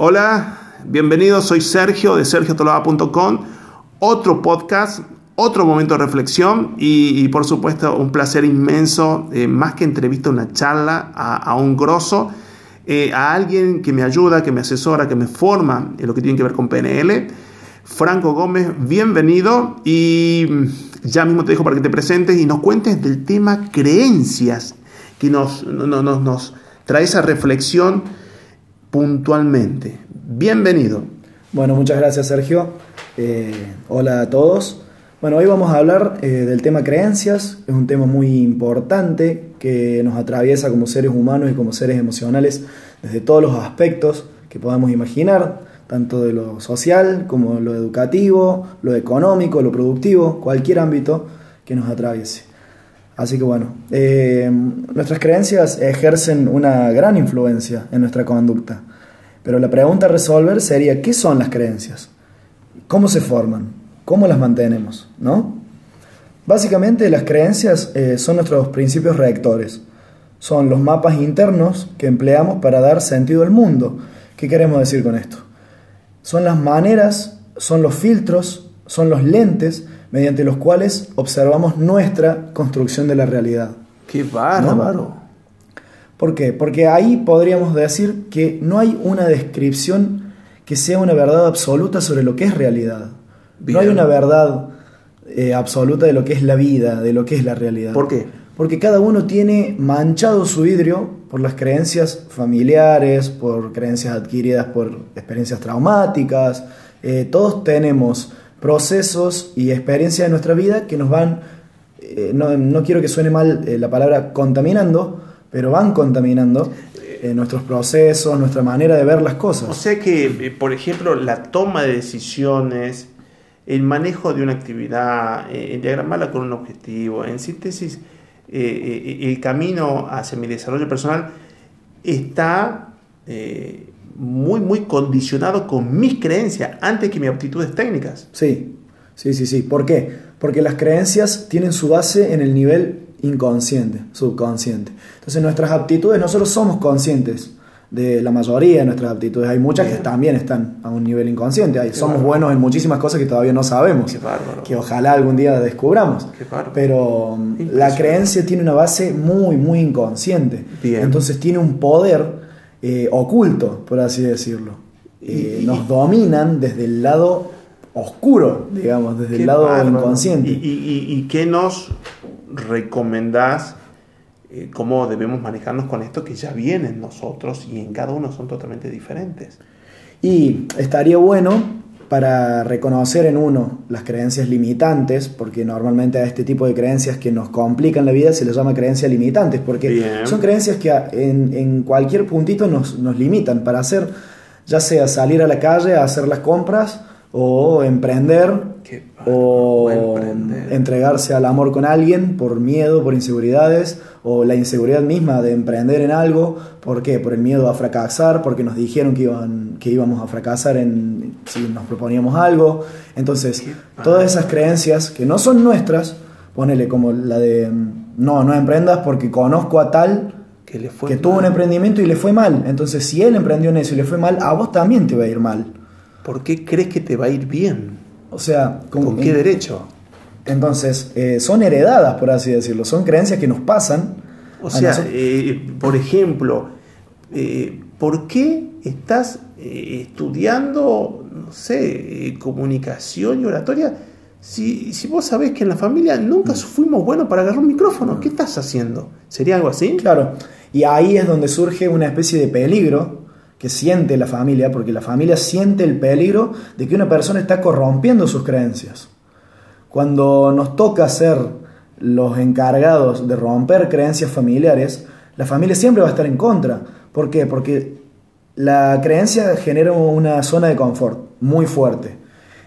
Hola, bienvenido, soy Sergio de sergiotolaba.com. Otro podcast, otro momento de reflexión y, por supuesto un placer inmenso, eh, más que entrevista, una charla a, un grosso, eh, a alguien que me ayuda, que me asesora, que me forma en lo que tiene que ver con PNL. Franco Gómez, bienvenido y ya mismo te dejo para que te presentes y nos cuentes del tema creencias que nos, nos, nos trae esa reflexión puntualmente. Bienvenido. Bueno, muchas gracias Sergio. Eh, hola a todos. Bueno, hoy vamos a hablar eh, del tema creencias. Es un tema muy importante que nos atraviesa como seres humanos y como seres emocionales desde todos los aspectos que podamos imaginar, tanto de lo social como lo educativo, lo económico, lo productivo, cualquier ámbito que nos atraviese. Así que bueno, eh, nuestras creencias ejercen una gran influencia en nuestra conducta. Pero la pregunta a resolver sería, ¿qué son las creencias? ¿Cómo se forman? ¿Cómo las mantenemos? ¿No? Básicamente las creencias eh, son nuestros principios rectores. Son los mapas internos que empleamos para dar sentido al mundo. ¿Qué queremos decir con esto? Son las maneras, son los filtros, son los lentes mediante los cuales observamos nuestra construcción de la realidad. ¡Qué bárbaro! ¿Por qué? Porque ahí podríamos decir que no hay una descripción que sea una verdad absoluta sobre lo que es realidad. No hay una verdad eh, absoluta de lo que es la vida, de lo que es la realidad. ¿Por qué? Porque cada uno tiene manchado su vidrio por las creencias familiares, por creencias adquiridas por experiencias traumáticas. Eh, todos tenemos procesos y experiencias de nuestra vida que nos van, eh, no, quiero que suene mal eh, la palabra contaminando, pero van contaminando eh, nuestros procesos, nuestra manera de ver las cosas. O sea que, por ejemplo, la toma de decisiones, el manejo de una actividad, en diagramarla con un objetivo, en síntesis, el camino hacia mi desarrollo personal está muy, muy condicionado con mis creencias antes que mis aptitudes técnicas. Sí, sí, sí, sí. ¿Por qué? Porque las creencias tienen su base en el nivel inconsciente, subconsciente. Entonces nuestras aptitudes, nosotros somos conscientes de la mayoría de nuestras aptitudes. Hay muchas que también están a un nivel inconsciente. Hay, somos buenos en muchísimas cosas que todavía no sabemos. Qué bárbaro. Que ojalá algún día descubramos. Qué bárbaro. Pero mm, la creencia tiene una base muy, muy inconsciente. Bien. Entonces tiene un poder eh, oculto, por así decirlo. Eh, nos dominan desde el lado oscuro, digamos, desde el lado inconsciente. ¿Y, qué nos recomendás? Eh, cómo debemos manejarnos con esto que ya viene en nosotros y en cada uno son totalmente diferentes. Y estaría bueno para reconocer en uno las creencias limitantes, porque normalmente a este tipo de creencias que nos complican la vida se les llama creencias limitantes, porque son creencias que en, cualquier puntito nos, nos, limitan para hacer, ya sea salir a la calle a hacer las compras o emprender o entregarse al amor con alguien por miedo, por inseguridades o la inseguridad misma de emprender en algo, ¿por qué? Por el miedo a fracasar, porque nos dijeron que, iban, que íbamos a fracasar en, si nos proponíamos algo. Entonces, todas esas creencias que no son nuestras, ponele como la de no, no emprendas porque conozco a tal que, le fue que tuvo un emprendimiento y le fue mal. Entonces, si él emprendió en eso y le fue mal, a vos también te va a ir mal. ¿Por qué crees que te va a ir bien? O sea, ¿con, qué derecho? Entonces, eh, son heredadas, por así decirlo, son creencias que nos pasan. O sea, eh, por ejemplo, eh, ¿por qué estás estudiando, no sé, comunicación y oratoria? Si, si, vos sabés que en la familia nunca mm. fuimos buenos para agarrar un micrófono, ¿qué estás haciendo? ¿Sería algo así? Claro, y ahí es donde surge una especie de peligro que siente la familia, porque la familia siente el peligro de que una persona está corrompiendo sus creencias. Cuando nos toca ser los encargados de romper creencias familiares, la familia siempre va a estar en contra. ¿Por qué? Porque la creencia genera una zona de confort muy fuerte.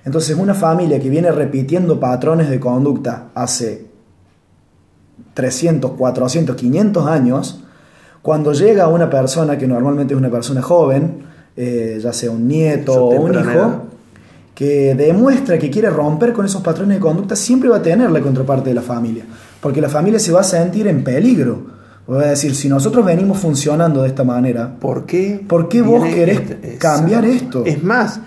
Entonces una familia que viene repitiendo patrones de conducta hace 300, 400, 500 años, cuando llega una persona, que normalmente es una persona joven, eh, ya sea un nieto o un hijo, que demuestra que quiere romper con esos patrones de conducta, siempre va a tener la contraparte de la familia, porque la familia se va a sentir en peligro, Voy a decir, si nosotros venimos funcionando de esta manera, ¿por qué, ¿por qué vos querés este- cambiar esto? Es más,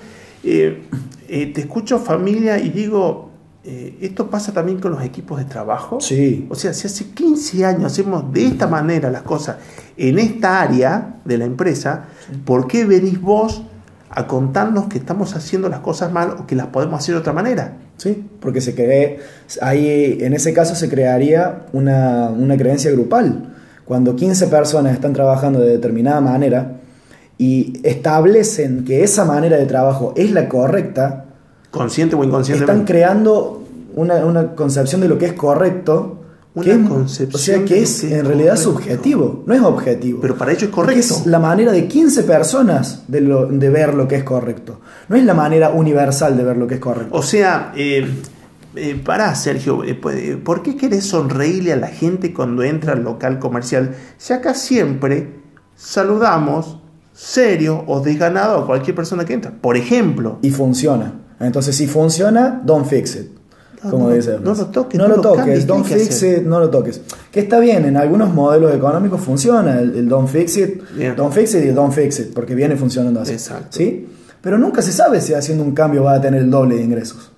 eh, eh, te escucho familia y digo, eh, ¿esto pasa también con los equipos de trabajo? Sí. O sea, si hace 15 años hacemos de esta manera las cosas en esta área de la empresa, ¿por qué venís vos a contarnos que estamos haciendo las cosas mal o que las podemos hacer de otra manera? Sí, porque se cree, ahí en ese caso se crearía una, una creencia grupal. Cuando 15 personas están trabajando de determinada manera y establecen que esa manera de trabajo es la correcta, Consciente o están inconscientemente. creando una, una concepción de lo que es correcto. Una que es- concepción o sea que es que en realidad correcto. subjetivo, no es objetivo. Pero para ello es Porque correcto. es la manera de 15 personas de, lo- de ver lo que es correcto. No es la manera universal de ver lo que es correcto. O sea, eh, eh, pará, Sergio, eh, pues, ¿por qué querés sonreírle a la gente cuando entra al local comercial? Si acá siempre saludamos serio o desganado a cualquier persona que entra. Por ejemplo, y funciona. Entonces, si funciona, don't fix it. No, Como no, dice. no lo toques, No lo cambies, toques, don't ¿qué hay que fix it, no lo toques. Que está bien, en algunos modelos económicos funciona el, el don't fix it, Bien. don't fix it y don't fix it, porque viene funcionando así. Exacto. ¿Sí? Pero nunca se sabe si haciendo un cambio va a tener el doble de ingresos.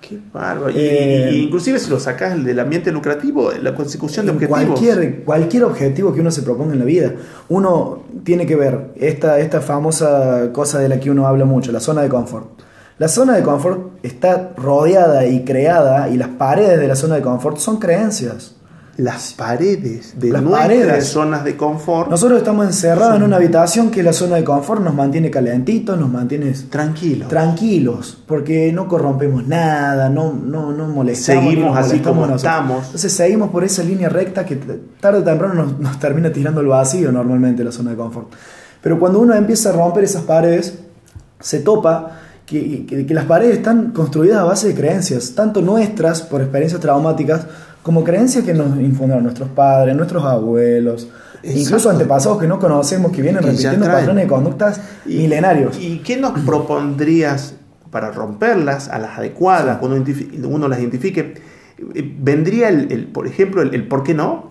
qué bárbaro. Eh, y- inclusive si lo sacás del ambiente lucrativo, la consecución de objetivos. Cualquier, cualquier objetivo que uno se proponga en la vida, uno tiene que ver esta, esta famosa cosa de la que uno habla mucho, la zona de confort. La zona de confort está rodeada y creada y las paredes de la zona de confort son creencias. Las paredes de Las nuestras paredes. zonas de confort Nosotros estamos encerrados en una habitación que la zona de confort nos mantiene calentitos, nos mantiene tranquilos. tranquilos, porque no corrompemos nada, no, no, no molestamos. Seguimos así molestamos como nosotros. estamos. Entonces seguimos por esa línea recta que tarde o temprano nos, nos termina tirando el vacío normalmente la zona de confort. Pero cuando uno empieza a romper esas paredes, se topa que, que- que las paredes están construidas a base de creencias, tanto nuestras por experiencias traumáticas, como creencias que nos infundieron nuestros padres, nuestros abuelos, Exacto. incluso antepasados que no conocemos, que vienen Que repitiendo patrones de conductas milenarios. ¿Y qué nos propondrías para romperlas a las adecuadas, cuando uno las identifique? Eh, ¿Vendría, el, el, por ejemplo, el, el por qué no?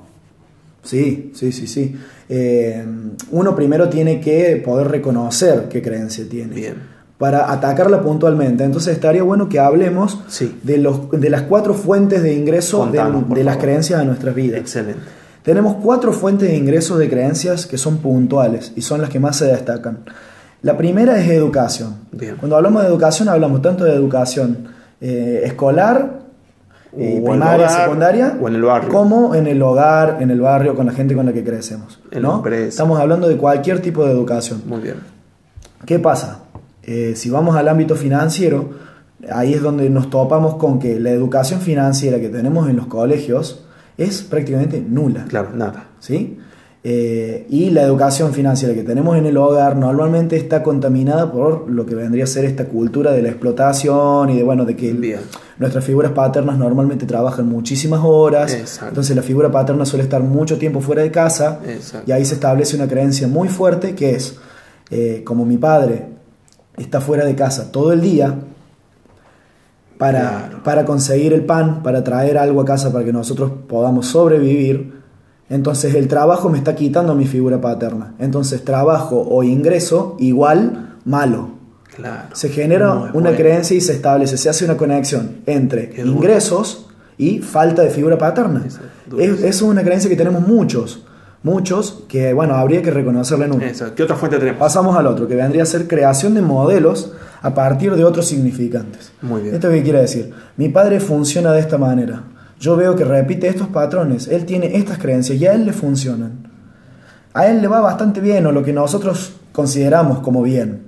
Sí, sí, sí, sí. Eh, uno primero tiene que poder reconocer qué creencia tiene. Bien. Para atacarla puntualmente. Entonces estaría bueno que hablemos Sí. de, los, de las cuatro fuentes de ingreso de, Contanos, por de las creencias de nuestras vidas. Excelente. Tenemos cuatro fuentes de ingresos de creencias que son puntuales y son las que más se destacan. La primera es educación. Bien. Cuando hablamos de educación hablamos tanto de educación eh, escolar, eh, primaria, hogar, secundaria, o en el barrio. como en el hogar, en el barrio, con la gente con la que crecemos. ¿no? Estamos hablando de cualquier tipo de educación. Muy bien. ¿Qué pasa? Eh, si vamos al ámbito financiero, ahí es donde nos topamos con que la educación financiera que tenemos en los colegios es prácticamente nula. Claro, nada. ¿sí? Eh, y la educación financiera que tenemos en el hogar normalmente está contaminada por lo que vendría a ser esta cultura de la explotación y de bueno de que Bien. nuestras figuras paternas normalmente trabajan muchísimas horas Exacto. entonces la figura paterna suele estar mucho tiempo fuera de casa Exacto. y ahí se establece una creencia muy fuerte que es eh, como mi padre está fuera de casa todo el día para, Claro. para conseguir el pan, para traer algo a casa para que nosotros podamos sobrevivir, entonces el trabajo me está quitando mi figura paterna. Entonces trabajo o ingreso igual malo. Claro. Se genera una creencia y se establece, se hace una conexión entre ingresos y falta de figura paterna. Es, es una creencia que tenemos muchos, muchos que bueno, habría que reconocerla en uno. Eso. ¿Qué otra fuente tenemos? Pasamos al otro, que vendría a ser creación de modelos a partir de otros significantes. Muy bien. ¿Esto qué quiere decir? Mi padre funciona de esta manera. Yo veo que repite estos patrones. Él tiene estas creencias y a él le funcionan. A él le va bastante bien o lo que nosotros consideramos como bien.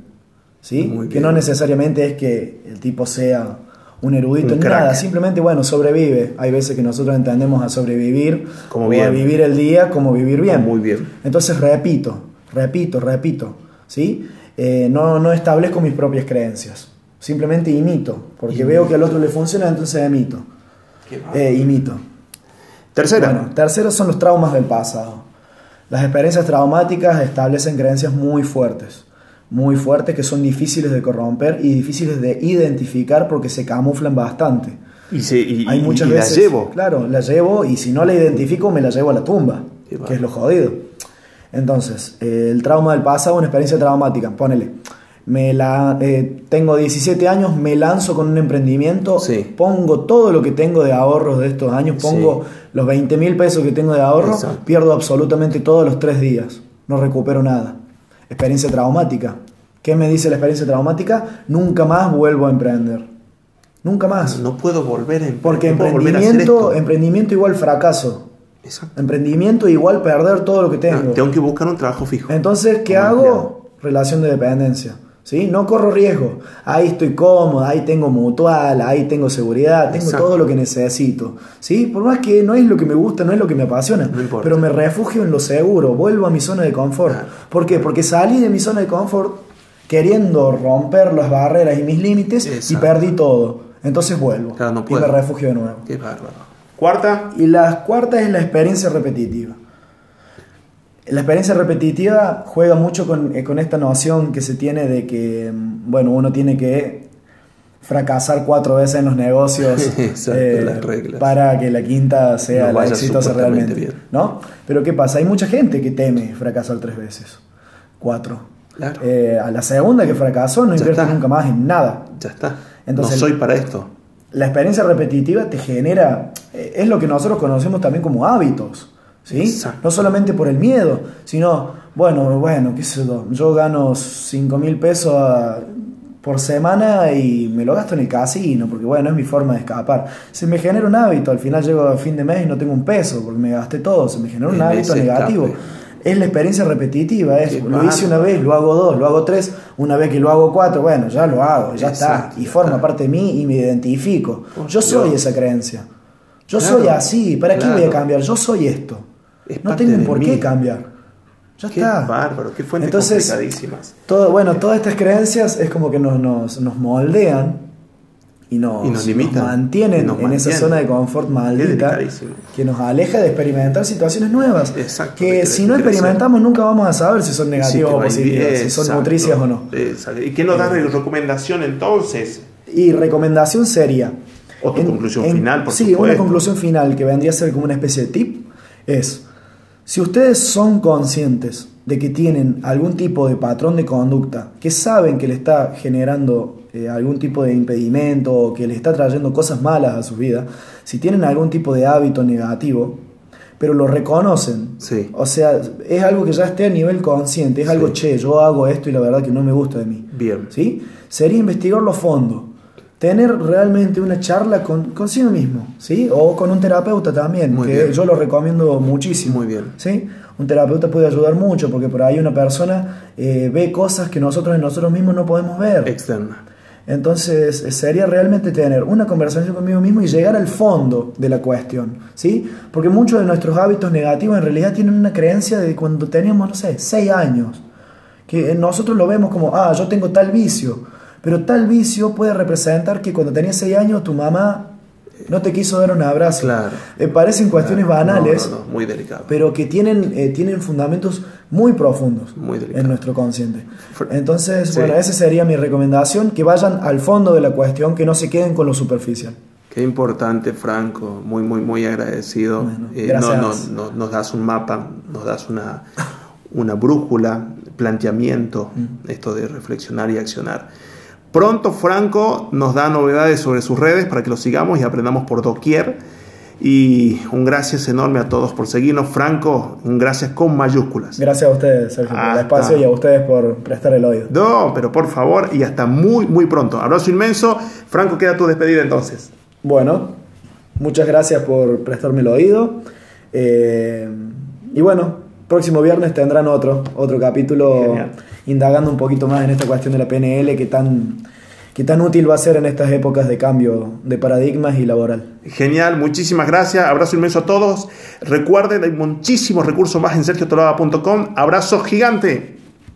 ¿Sí? Muy Que bien. no necesariamente es que el tipo sea un erudito Un en nada, simplemente, bueno, sobrevive. Hay veces que nosotros entendemos a sobrevivir Como o a vivir el día como vivir bien. Muy bien. Entonces repito, repito, repito, ¿sí? Eh, no, no establezco mis propias creencias, simplemente imito, porque veo que al otro le funciona, entonces emito, eh, imito. Tercera. Bueno, tercero son los traumas del pasado. Las experiencias traumáticas establecen creencias muy fuertes, muy fuertes que son difíciles de corromper y difíciles de identificar porque se camuflan bastante. y se, y, Hay muchas y veces, la llevo. claro, la llevo y si no la identifico me la llevo a la tumba. Que es lo jodido. Entonces, eh, el trauma del pasado, una experiencia traumática, ponele. Me la, eh, tengo 17 años, me lanzo con un emprendimiento, Sí. pongo todo lo que tengo de ahorros de estos años, pongo los 20 mil pesos que tengo de ahorro, Exacto. pierdo absolutamente todos los tres días, no recupero nada. Experiencia traumática. ¿Qué me dice la experiencia traumática? Nunca más vuelvo a emprender. Nunca más. No puedo volver a em- Porque no emprendimiento, emprendimiento igual fracaso. Exacto. Emprendimiento igual perder todo lo que tengo. Ah, tengo que buscar un trabajo fijo. Entonces, ¿qué Como hago? empleado. Relación de dependencia. ¿Sí? No corro riesgo. Ahí estoy cómodo, ahí tengo mutual, ahí tengo seguridad, tengo Exacto. todo lo que necesito. ¿Sí? Por más que no es lo que me gusta, no es lo que me apasiona, No pero me refugio en lo seguro, vuelvo a mi zona de confort. Claro. ¿Por qué? Porque salí de mi zona de confort queriendo romper las barreras y mis límites y perdí todo. Entonces vuelvo Claro, no y me refugio de nuevo. Qué bárbaro. Cuarta. Y la cuarta es la experiencia repetitiva. La experiencia repetitiva juega mucho con, eh, con esta noción que se tiene de que, mm, bueno, uno tiene que fracasar cuatro veces en los negocios Exacto, eh, las para que la quinta sea No la exitosa realmente. bien. ¿No? Pero ¿qué pasa? Hay mucha gente que teme fracasar tres veces, cuatro. Claro. Eh, a la segunda que fracasó no Ya invierte está. nunca más en nada. Ya está. Entonces- no soy para esto. La experiencia repetitiva te genera, eh, es lo que nosotros conocemos también como hábitos, ¿sí? Exacto. No solamente por el miedo, sino, bueno, bueno, qué sé yo, yo gano 5 mil pesos a- por semana y me lo gasto en el casino, porque bueno, es mi forma de escapar. Se me genera un hábito, al final llego a fin de mes y no tengo un peso, porque me gasté todo, se me genera un hábito negativo. escape. Es la experiencia repetitiva, es, Qué lo hice una vez, lo hago dos, lo hago tres, una vez que lo hago cuatro, bueno, ya lo hago, ya Exacto, está, y forma parte de mí y me identifico. Yo soy esa creencia. Yo Claro, soy así, ¿para qué voy a claro. cambiar? Yo soy esto. Es no de por mí. qué cambiar. Ya Qué está. bárbaro. Qué fuentes Entonces, complicadísimas. todo, bueno, todas estas creencias es como que nos, nos, nos moldean y nos, Y nos limitan, mantienen y nos en esa mantienen. zona de confort maldita que nos aleja de experimentar situaciones nuevas. Exacto, que si no experimentamos nunca vamos a saber si son negativas o positivas, si son nutricias o no. Exacto. ¿Y qué nos da de recomendación entonces? Y recomendación seria. O tu conclusión final, por Sí, supuesto. una conclusión final que vendría a ser como una especie de tip es, si ustedes son conscientes de que tienen algún tipo de patrón de conducta, que saben que le está generando eh, algún tipo de impedimento o que le está trayendo cosas malas a su vida, si tienen algún tipo de hábito negativo, pero lo reconocen, Sí. o sea, es algo que ya esté a nivel consciente, es algo, Sí. che, yo hago esto y la verdad que no me gusta de mí. Bien. ¿sí? Sería investigarlo a fondo. Tener realmente una charla con, consigo mismo, ¿sí? O con un terapeuta también, Muy que bien. yo lo recomiendo muchísimo. Muy bien. ¿sí? Un terapeuta puede ayudar mucho porque por ahí una persona eh, ve cosas que nosotros en nosotros mismos no podemos ver. Externa. Entonces eh, sería realmente tener una conversación conmigo mismo y llegar al fondo de la cuestión, ¿sí? Porque muchos de nuestros hábitos negativos en realidad tienen una creencia de cuando teníamos, no sé, 6 años, que nosotros lo vemos como, ah, yo tengo tal vicio, pero tal vicio puede representar que cuando tenías 6 años tu mamá no te quiso dar un abrazo. Claro. Eh, parecen cuestiones Claro. Banales, no, no, muy delicado. pero que tienen, eh, tienen fundamentos muy profundos Muy en nuestro consciente. Entonces, Sí. bueno, esa sería mi recomendación, que vayan al fondo de la cuestión, que no se queden con lo superficial. Qué importante, Franco. Muy, muy, muy agradecido. Bueno, Eh, no- nos das un mapa, nos das una, una brújula, planteamiento, Mm. esto de reflexionar y accionar. Pronto Franco nos da novedades sobre sus redes para que lo sigamos y aprendamos por doquier. Y un gracias enorme a todos por seguirnos. Franco, un gracias con mayúsculas. Gracias a ustedes, Sergio, por el espacio y a ustedes por prestar el oído. No, pero por favor, y hasta muy, muy pronto. Abrazo inmenso. Franco, queda tu despedida entonces. Bueno, muchas gracias por prestarme el oído. Eh, y bueno, próximo viernes tendrán otro, otro capítulo Genial. indagando un poquito más en esta cuestión de la PNL que tan, que tan útil va a ser en estas épocas de cambio de paradigmas y laboral. Genial, muchísimas gracias. Abrazo inmenso a todos. Recuerden, hay muchísimos recursos más en sergiotolada.com. Abrazo gigante.